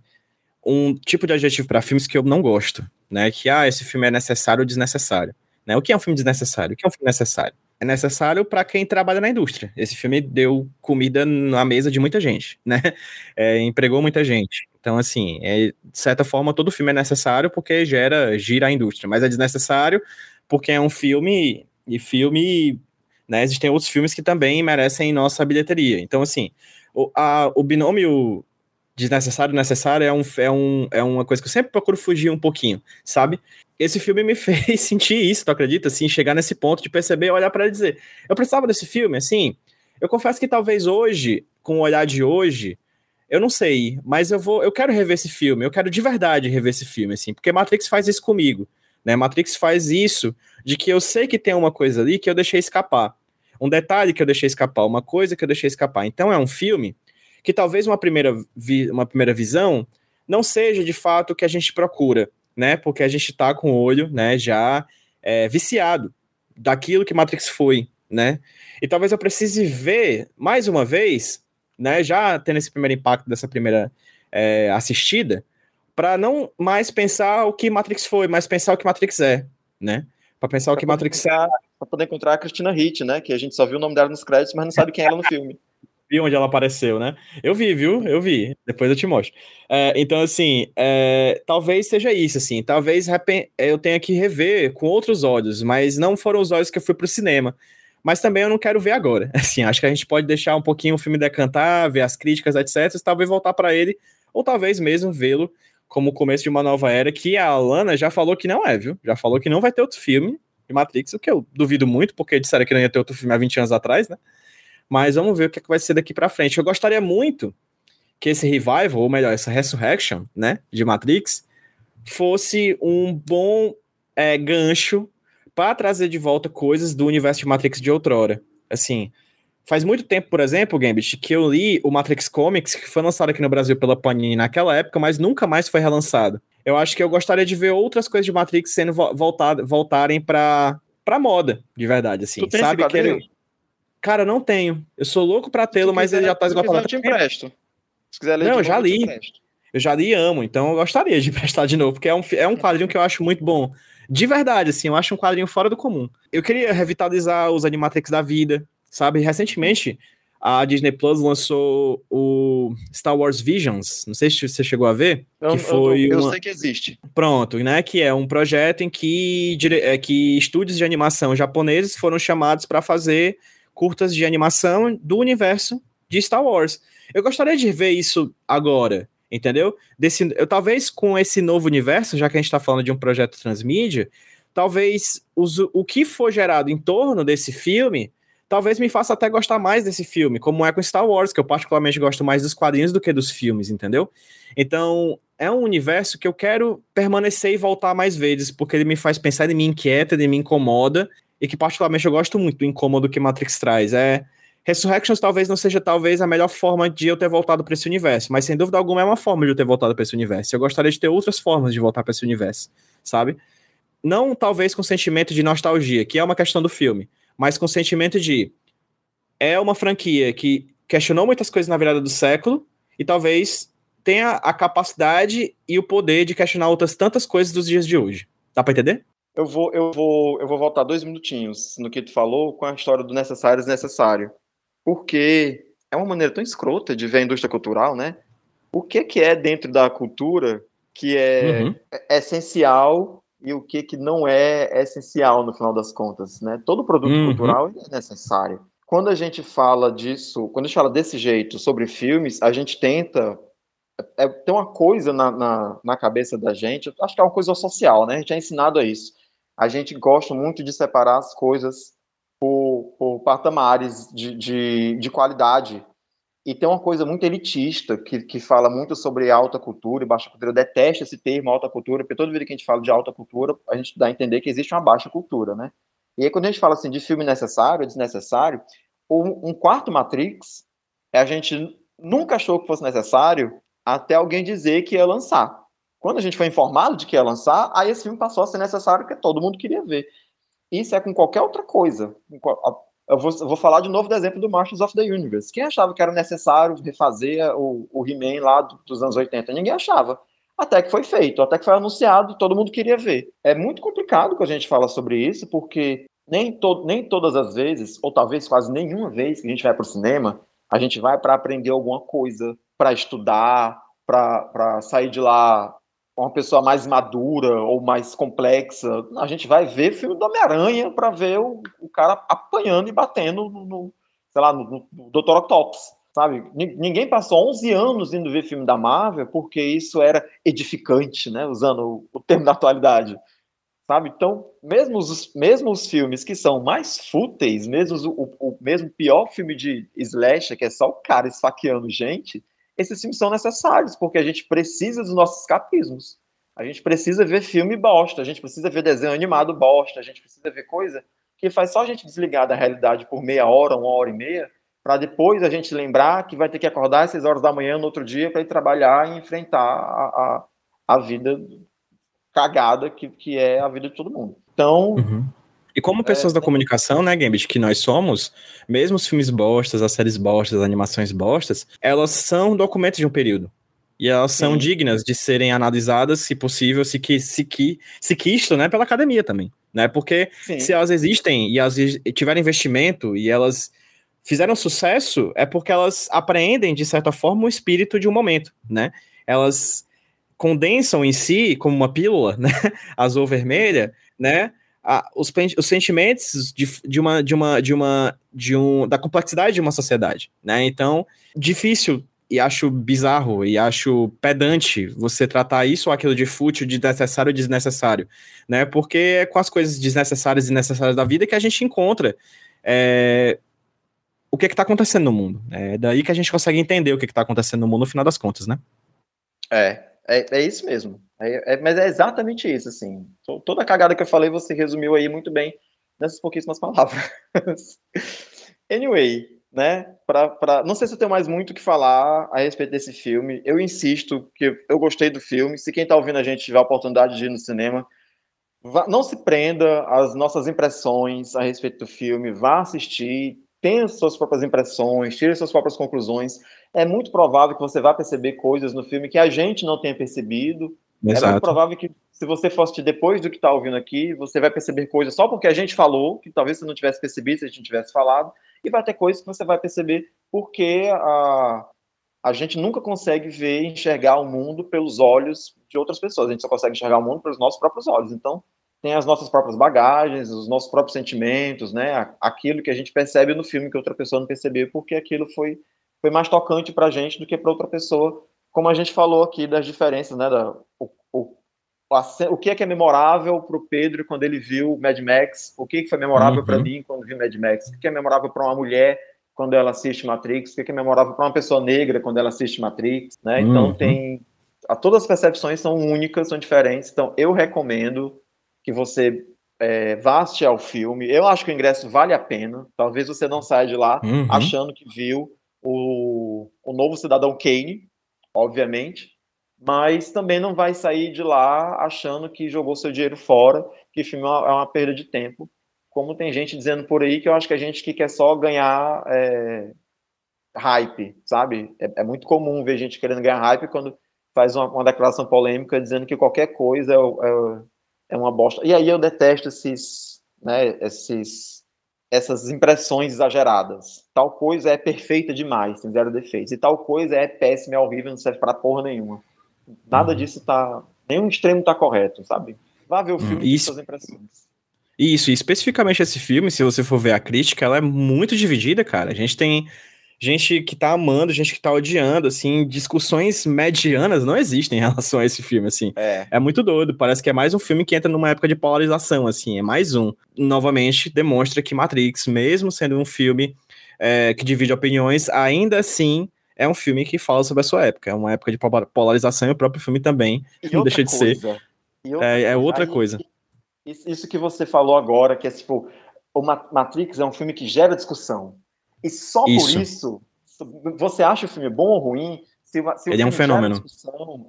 um tipo de adjetivo para filmes que eu não gosto, né? Que, ah, esse filme é necessário ou desnecessário. Né? O que é um filme desnecessário? O que é um filme necessário? É necessário para quem trabalha na indústria. Esse filme deu comida na mesa de muita gente, né? É, empregou muita gente. Então, assim, é, de certa forma, todo filme é necessário porque gera, gira a indústria, mas é desnecessário porque é um filme, e filme, né, existem outros filmes que também merecem nossa bilheteria. Então, assim, o, a, o binômio desnecessário necessário é, um, é, um, é uma coisa que eu sempre procuro fugir um pouquinho, sabe? Esse filme me fez sentir isso, tu acredita? Assim, chegar nesse ponto de perceber, olhar para ele e dizer, eu precisava desse filme, assim, eu confesso que talvez hoje, com o olhar de hoje, eu não sei, mas eu vou, eu quero rever esse filme, eu quero de verdade rever esse filme, assim, porque Matrix faz isso comigo, né? Matrix faz isso de que eu sei que tem uma coisa ali que eu deixei escapar, um detalhe que eu deixei escapar, uma coisa que eu deixei escapar. Então é um filme que talvez uma primeira, vi, uma primeira visão não seja de fato o que a gente procura, né? Porque a gente tá com o olho, né, já é, viciado daquilo que Matrix foi, né? E talvez eu precise ver mais uma vez, né? Já tendo esse primeiro impacto dessa primeira é, assistida, para não mais pensar o que Matrix foi, mas pensar o que Matrix é, né? Para pensar pra o que Matrix é. Para poder encontrar a Christina Ricci, né? Que a gente só viu o nome dela nos créditos, mas não sabe quem é ela no filme. vi onde ela apareceu, né? Eu vi, viu? Eu vi. Depois eu te mostro. É, então, assim, é, talvez seja isso, assim. Talvez eu tenha que rever com outros olhos, mas não foram os olhos que eu fui pro cinema. Mas também eu não quero ver agora. Assim, acho que a gente pode deixar um pouquinho o filme decantar, ver as críticas, etc. Talvez voltar para ele, ou talvez mesmo vê-lo como o começo de uma nova era, que a Alana já falou que não é, viu? Já falou que não vai ter outro filme de Matrix, o que eu duvido muito, porque disseram que não ia ter outro filme há 20 anos atrás, né? Mas vamos ver o que, é que vai ser daqui para frente. Eu gostaria muito que esse revival, ou melhor, essa resurrection, né, de Matrix, fosse um bom é, gancho para trazer de volta coisas do universo de Matrix de outrora. Assim, faz muito tempo, por exemplo, Gambit, que eu li o Matrix Comics, que foi lançado aqui no Brasil pela Panini naquela época, mas nunca mais foi relançado. Eu acho que eu gostaria de ver outras coisas de Matrix sendo voltado, voltarem para para moda, de verdade, assim. Sabe que ele... Cara, não tenho. Eu sou louco para tê-lo, mas ele já tá esgotado. Eu te empresto. Se quiser ler Não, eu já li. Eu já li e amo, então eu gostaria de emprestar de novo, porque é um, é um quadrinho que eu acho muito bom. De verdade, assim, eu acho um quadrinho fora do comum. Eu queria revitalizar os Animatrix da vida, sabe? Recentemente, a Disney Plus lançou o Star Wars Visions. Não sei se você chegou a ver. Eu, que foi eu, eu uma... sei que existe. Pronto, né? Que é um projeto em que, é, que estúdios de animação japoneses foram chamados para fazer curtas de animação do universo de Star Wars. Eu gostaria de ver isso agora, entendeu? Desse, eu talvez com esse novo universo, já que a gente está falando de um projeto transmídia, talvez os, o que for gerado em torno desse filme, talvez me faça até gostar mais desse filme, como é com Star Wars, que eu particularmente gosto mais dos quadrinhos do que dos filmes, entendeu? Então, é um universo que eu quero permanecer e voltar mais vezes, porque ele me faz pensar, ele me inquieta, ele me incomoda, e que particularmente eu gosto muito do incômodo que Matrix traz. É Resurrections talvez não seja talvez a melhor forma de eu ter voltado para esse universo, mas sem dúvida alguma é uma forma de eu ter voltado para esse universo. Eu gostaria de ter outras formas de voltar para esse universo, sabe? Não talvez com sentimento de nostalgia, que é uma questão do filme, mas com sentimento de é uma franquia que questionou muitas coisas na virada do século e talvez tenha a capacidade e o poder de questionar outras tantas coisas dos dias de hoje. Dá para entender? Eu vou, eu vou, eu vou voltar dois minutinhos no que tu falou com a história do necessário e desnecessário. Porque é uma maneira tão escrota de ver a indústria cultural, né? O que, que é dentro da cultura que é uhum. essencial e o que, que não é essencial no final das contas, né? Todo produto uhum. cultural é necessário. Quando a gente fala disso, quando a gente fala desse jeito sobre filmes, a gente tenta é, tem uma coisa na, na, na, cabeça da gente, acho que é uma coisa social, né? A gente é ensinado a isso a gente gosta muito de separar as coisas por, por patamares de, de, de, qualidade. E tem uma coisa muito elitista que, que fala muito sobre alta cultura e baixa cultura. Eu detesto esse termo alta cultura, porque toda vez que a gente fala de alta cultura, a gente dá a entender que existe uma baixa cultura, né? E aí, quando a gente fala assim de filme necessário, desnecessário, um, um quarto Matrix, a gente nunca achou que fosse necessário até alguém dizer que ia lançar. Quando a gente foi informado de que ia lançar, aí esse filme passou a ser necessário porque todo mundo queria ver. Isso é com qualquer outra coisa. Eu vou, eu vou falar de novo do exemplo do Masters of the Universe. Quem achava que era necessário refazer o, o He-Man lá dos anos 80? Ninguém achava. Até que foi feito, até que foi anunciado, todo mundo queria ver. É muito complicado que a gente fala sobre isso, porque nem, to nem todas as vezes, ou talvez quase nenhuma vez que a gente vai para o cinema, a gente vai para aprender alguma coisa, para estudar, para sair de lá uma pessoa mais madura ou mais complexa. A gente vai ver filme do Homem-Aranha para ver o, o, cara apanhando e batendo no, no sei lá, no, no Dr. Octopus, sabe? Ninguém passou 11 anos indo ver filme da Marvel porque isso era edificante, né? Usando o, termo da atualidade. Sabe? Então, mesmo os, mesmo os filmes que são mais fúteis, mesmo o, o mesmo pior filme de slasher, que é só o cara esfaqueando gente, esses filmes são necessários, porque a gente precisa dos nossos escapismos. A gente precisa ver filme bosta, a gente precisa ver desenho animado bosta, a gente precisa ver coisa que faz só a gente desligar da realidade por meia hora, uma hora e meia, para depois a gente lembrar que vai ter que acordar às seis horas da manhã no outro dia para ir trabalhar e enfrentar a, a, a vida cagada que, que é a vida de todo mundo. Então. Uhum. E como pessoas é, da comunicação, né, Gambit, que nós somos, mesmo os filmes bostas, as séries bostas, as animações bostas, elas são documentos de um período. E elas são Sim. dignas de serem analisadas, se possível, se, que, se, que, se quisto, né, pela academia também. Né? Porque Sim. se elas existem e elas tiverem investimento e elas fizeram sucesso, é porque elas apreendem, de certa forma, o espírito de um momento, né? Elas condensam em si, como uma pílula, né? Azul vermelha, né? A, os, os sentimentos de, de, uma, de uma, de uma, de um, da complexidade de uma sociedade, né? Então, difícil e acho bizarro e acho pedante você tratar isso ou aquilo de fútil, de necessário e desnecessário, né? Porque é com as coisas desnecessárias e necessárias da vida que a gente encontra é, o que é está acontecendo no mundo. É daí que a gente consegue entender o que é está acontecendo no mundo no final das contas, né? É, é, é isso mesmo. É, é, mas é exatamente isso, assim. Toda a cagada que eu falei, você resumiu aí muito bem nessas pouquíssimas palavras. anyway, né? Pra, pra, não sei se eu tenho mais muito o que falar a respeito desse filme. Eu insisto que eu gostei do filme. Se quem está ouvindo a gente tiver a oportunidade de ir no cinema, vá, não se prenda às nossas impressões a respeito do filme. Vá assistir, tenha suas próprias impressões, tire suas próprias conclusões. É muito provável que você vá perceber coisas no filme que a gente não tenha percebido Exato. É muito provável que, se você fosse depois do que está ouvindo aqui, você vai perceber coisas só porque a gente falou, que talvez você não tivesse percebido se a gente tivesse falado, e vai ter coisas que você vai perceber porque a, a gente nunca consegue ver e enxergar o mundo pelos olhos de outras pessoas, a gente só consegue enxergar o mundo pelos nossos próprios olhos. Então, tem as nossas próprias bagagens, os nossos próprios sentimentos, né? Aquilo que a gente percebe no filme que outra pessoa não percebeu, porque aquilo foi, foi mais tocante para a gente do que para outra pessoa como a gente falou aqui das diferenças, né, da, o, o, o que é que é memorável para o Pedro quando ele viu Mad Max, o que, que foi memorável uhum. para mim quando viu Mad Max, o que é memorável para uma mulher quando ela assiste Matrix, o que é memorável para uma pessoa negra quando ela assiste Matrix, né? Então uhum. tem a, todas as percepções são únicas, são diferentes. Então eu recomendo que você é, vá assistir ao filme. Eu acho que o ingresso vale a pena. Talvez você não saia de lá uhum. achando que viu o, o novo Cidadão Kane, obviamente, mas também não vai sair de lá achando que jogou seu dinheiro fora, que filme é uma perda de tempo, como tem gente dizendo por aí que eu acho que a gente que quer só ganhar é, hype, sabe? É, é, muito comum ver gente querendo ganhar hype quando faz uma, uma declaração polêmica dizendo que qualquer coisa é, é, é, uma bosta. E aí eu detesto esses, né, esses essas impressões exageradas. Tal coisa é perfeita demais, tem zero defeitos. E tal coisa é péssima, é horrível, não serve para porra nenhuma. Nada uhum. disso tá. Nenhum extremo tá correto, sabe? Vá ver o filme uhum. Isso... e suas impressões. Isso, e especificamente esse filme, se você for ver a crítica, ela é muito dividida, cara. A gente tem gente que tá amando, gente que tá odiando, assim, discussões medianas não existem em relação a esse filme, assim. É. é muito doido, parece que é mais um filme que entra numa época de polarização, assim, é mais um. Novamente, demonstra que Matrix, mesmo sendo um filme é, que divide opiniões, ainda assim é um filme que fala sobre a sua época, é uma época de polarização e o próprio filme também e não deixa de ser. É, é, outra Aí, coisa. Isso que você falou agora, que é tipo, o Matrix é um filme que gera discussão. E só isso. por isso, você acha o filme bom ou ruim? Se, se ele é um fenômeno.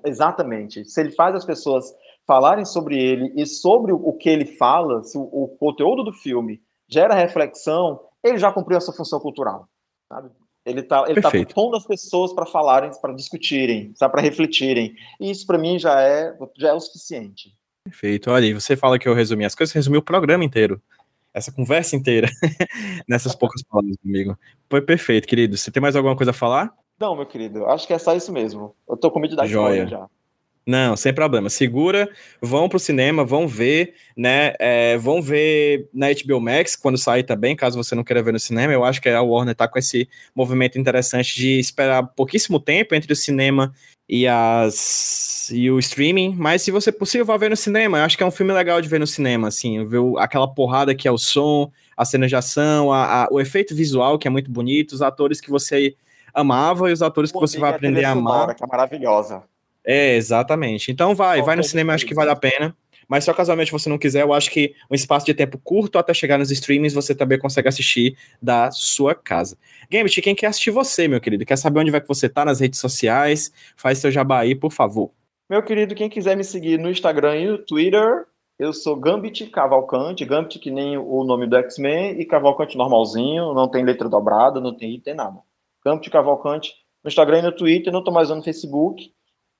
Exatamente. Se ele faz as pessoas falarem sobre ele e sobre o, que ele fala, se o, o, conteúdo do filme gera reflexão, ele já cumpriu a sua função cultural. Sabe? Ele está ele tá pondo as pessoas para falarem, para discutirem, para refletirem. E isso para mim já é, já é o suficiente. Perfeito. Olha, você fala que eu resumi as coisas, resumi o programa inteiro essa conversa inteira nessas poucas palavras comigo. Foi perfeito, querido. Você tem mais alguma coisa a falar? Não, meu querido, acho que é só isso mesmo. Eu tô com medo da Joia já. Não, sem problema. Segura, vão pro cinema, vão ver, né? É, vão ver na HBO Max quando sair também, caso você não queira ver no cinema. Eu acho que a Warner tá com esse movimento interessante de esperar pouquíssimo tempo entre o cinema e as e o streaming, mas se você possível vá ver no cinema. Eu acho que é um filme legal de ver no cinema, assim, ver aquela porrada que é o som, a cena de ação, a, a, o efeito visual que é muito bonito, os atores que você amava e os atores que você vai aprender a amar. Que é maravilhosa. É, exatamente. Então vai, vai no cinema, acho que vale a pena. Mas se casualmente você não quiser, eu acho que um espaço de tempo curto até chegar nos streamings, você também consegue assistir da sua casa. Gambit, quem quer assistir você, meu querido? Quer saber onde vai que você tá nas redes sociais? Faz seu jabá aí, por favor. Meu querido, quem quiser me seguir no Instagram e no Twitter, Eu sou Gambit Cavalcante, Gambit que nem o nome do X-Men e Cavalcante normalzinho, não tem letra dobrada, não tem item, nada. Gambit Cavalcante no Instagram e no Twitter, não estou mais usando Facebook.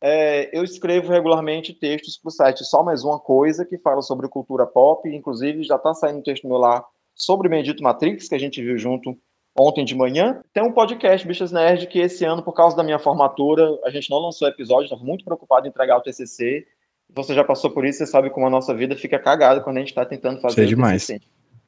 É, eu escrevo regularmente textos para o site Só Mais Uma Coisa, que fala sobre cultura pop, inclusive já está saindo um texto meu lá sobre Bendito Matrix, que a gente viu junto ontem de manhã. Tem um podcast, Bichas Nerd, que esse ano, por causa da minha formatura, a gente não lançou episódio, estava muito preocupado em entregar o TCC. Você já passou por isso, você sabe como a nossa vida fica cagada quando a gente está tentando fazer Sei demais. TCC.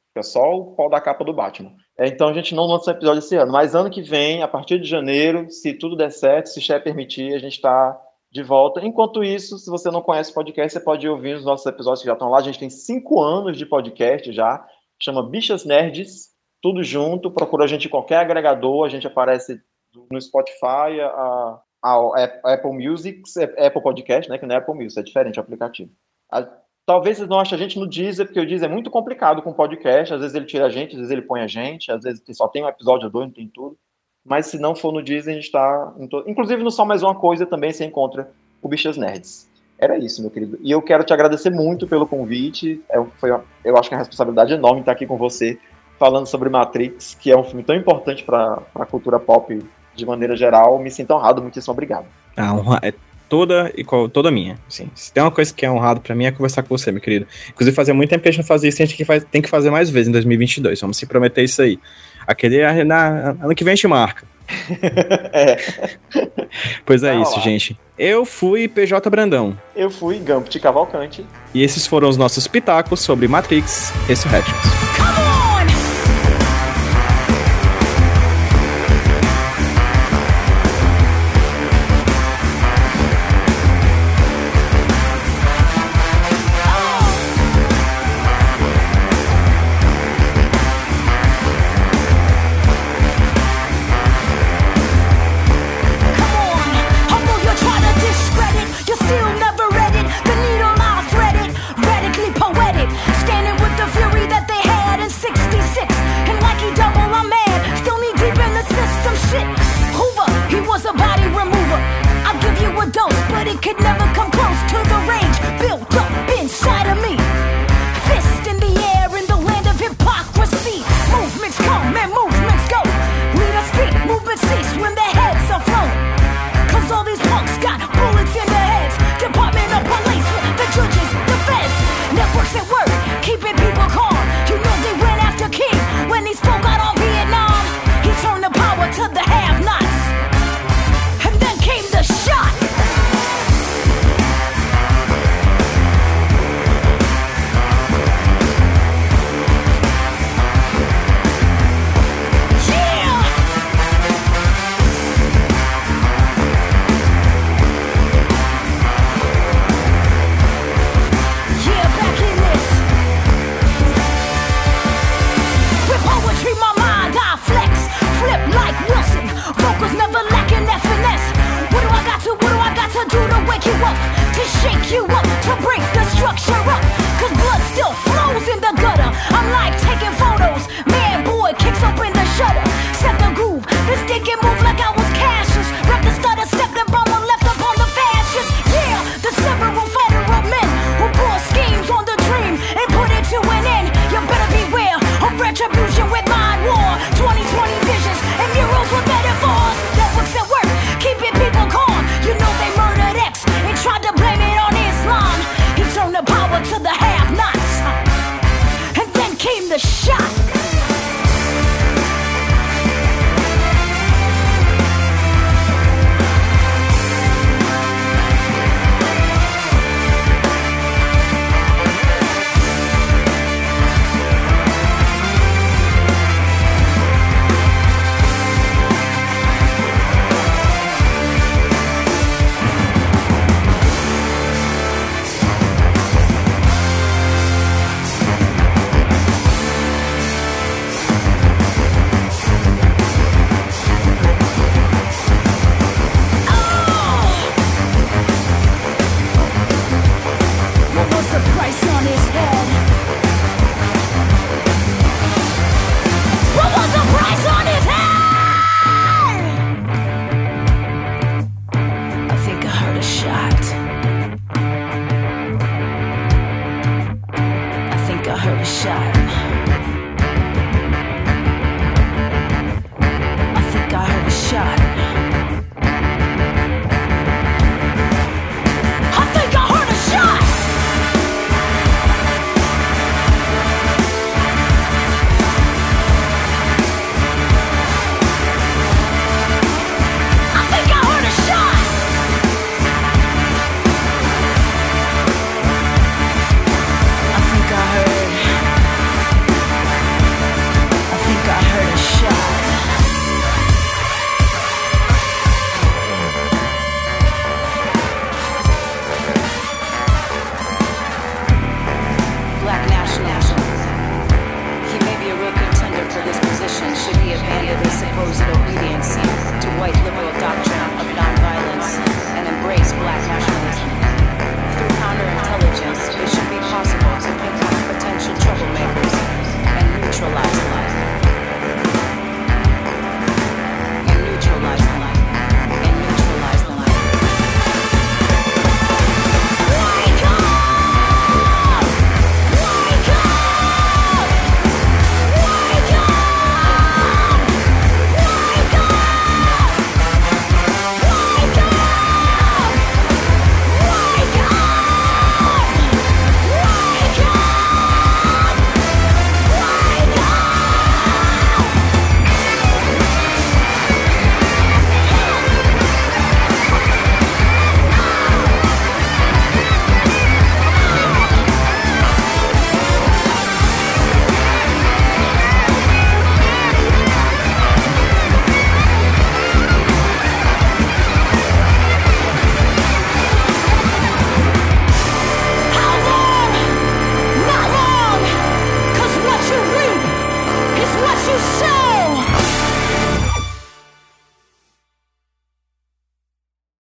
Fica só o pau da capa do Batman. É, então a gente não lançou episódio esse ano, mas ano que vem, a partir de janeiro, se tudo der certo, se Xé permitir, a gente está de volta. Enquanto isso, se você não conhece o podcast, você pode ouvir os nossos episódios que já estão lá. A gente tem cinco anos de podcast já, chama Bichas Nerds tudo junto, procura a gente em qualquer agregador, a gente aparece no Spotify, a, a, Apple Music, Apple Podcast, né, que não é Apple Music, é diferente o aplicativo. A, talvez vocês não achem a gente no Deezer, porque o Deezer é muito complicado com podcast, às vezes ele tira a gente, às vezes ele põe a gente, às vezes só tem um episódio ou dois, não tem tudo. Mas se não for no Deezer, a gente está... Inclusive no Só Mais Uma Coisa também você encontra o Bichas Nerds. Era isso, meu querido. E eu quero te agradecer muito pelo convite. É, foi, eu acho que é uma responsabilidade enorme estar aqui com você falando sobre Matrix, que é um filme tão importante para a cultura pop de maneira geral. Me sinto honrado, muitíssimo obrigado. A honra é toda e toda minha. Assim, se tem uma coisa que é honrado para mim é conversar com você, meu querido. Inclusive, fazia muito tempo que a gente não fazia isso, a gente tem que fazer mais vezes em 2022. Vamos se prometer isso aí. Aquele na, ano que vem a gente marca. é. Pois é isso, gente. Eu fui PJ Brandão. Eu fui Gambit Cavalcante. E esses foram os nossos pitacos sobre Matrix Resurrections.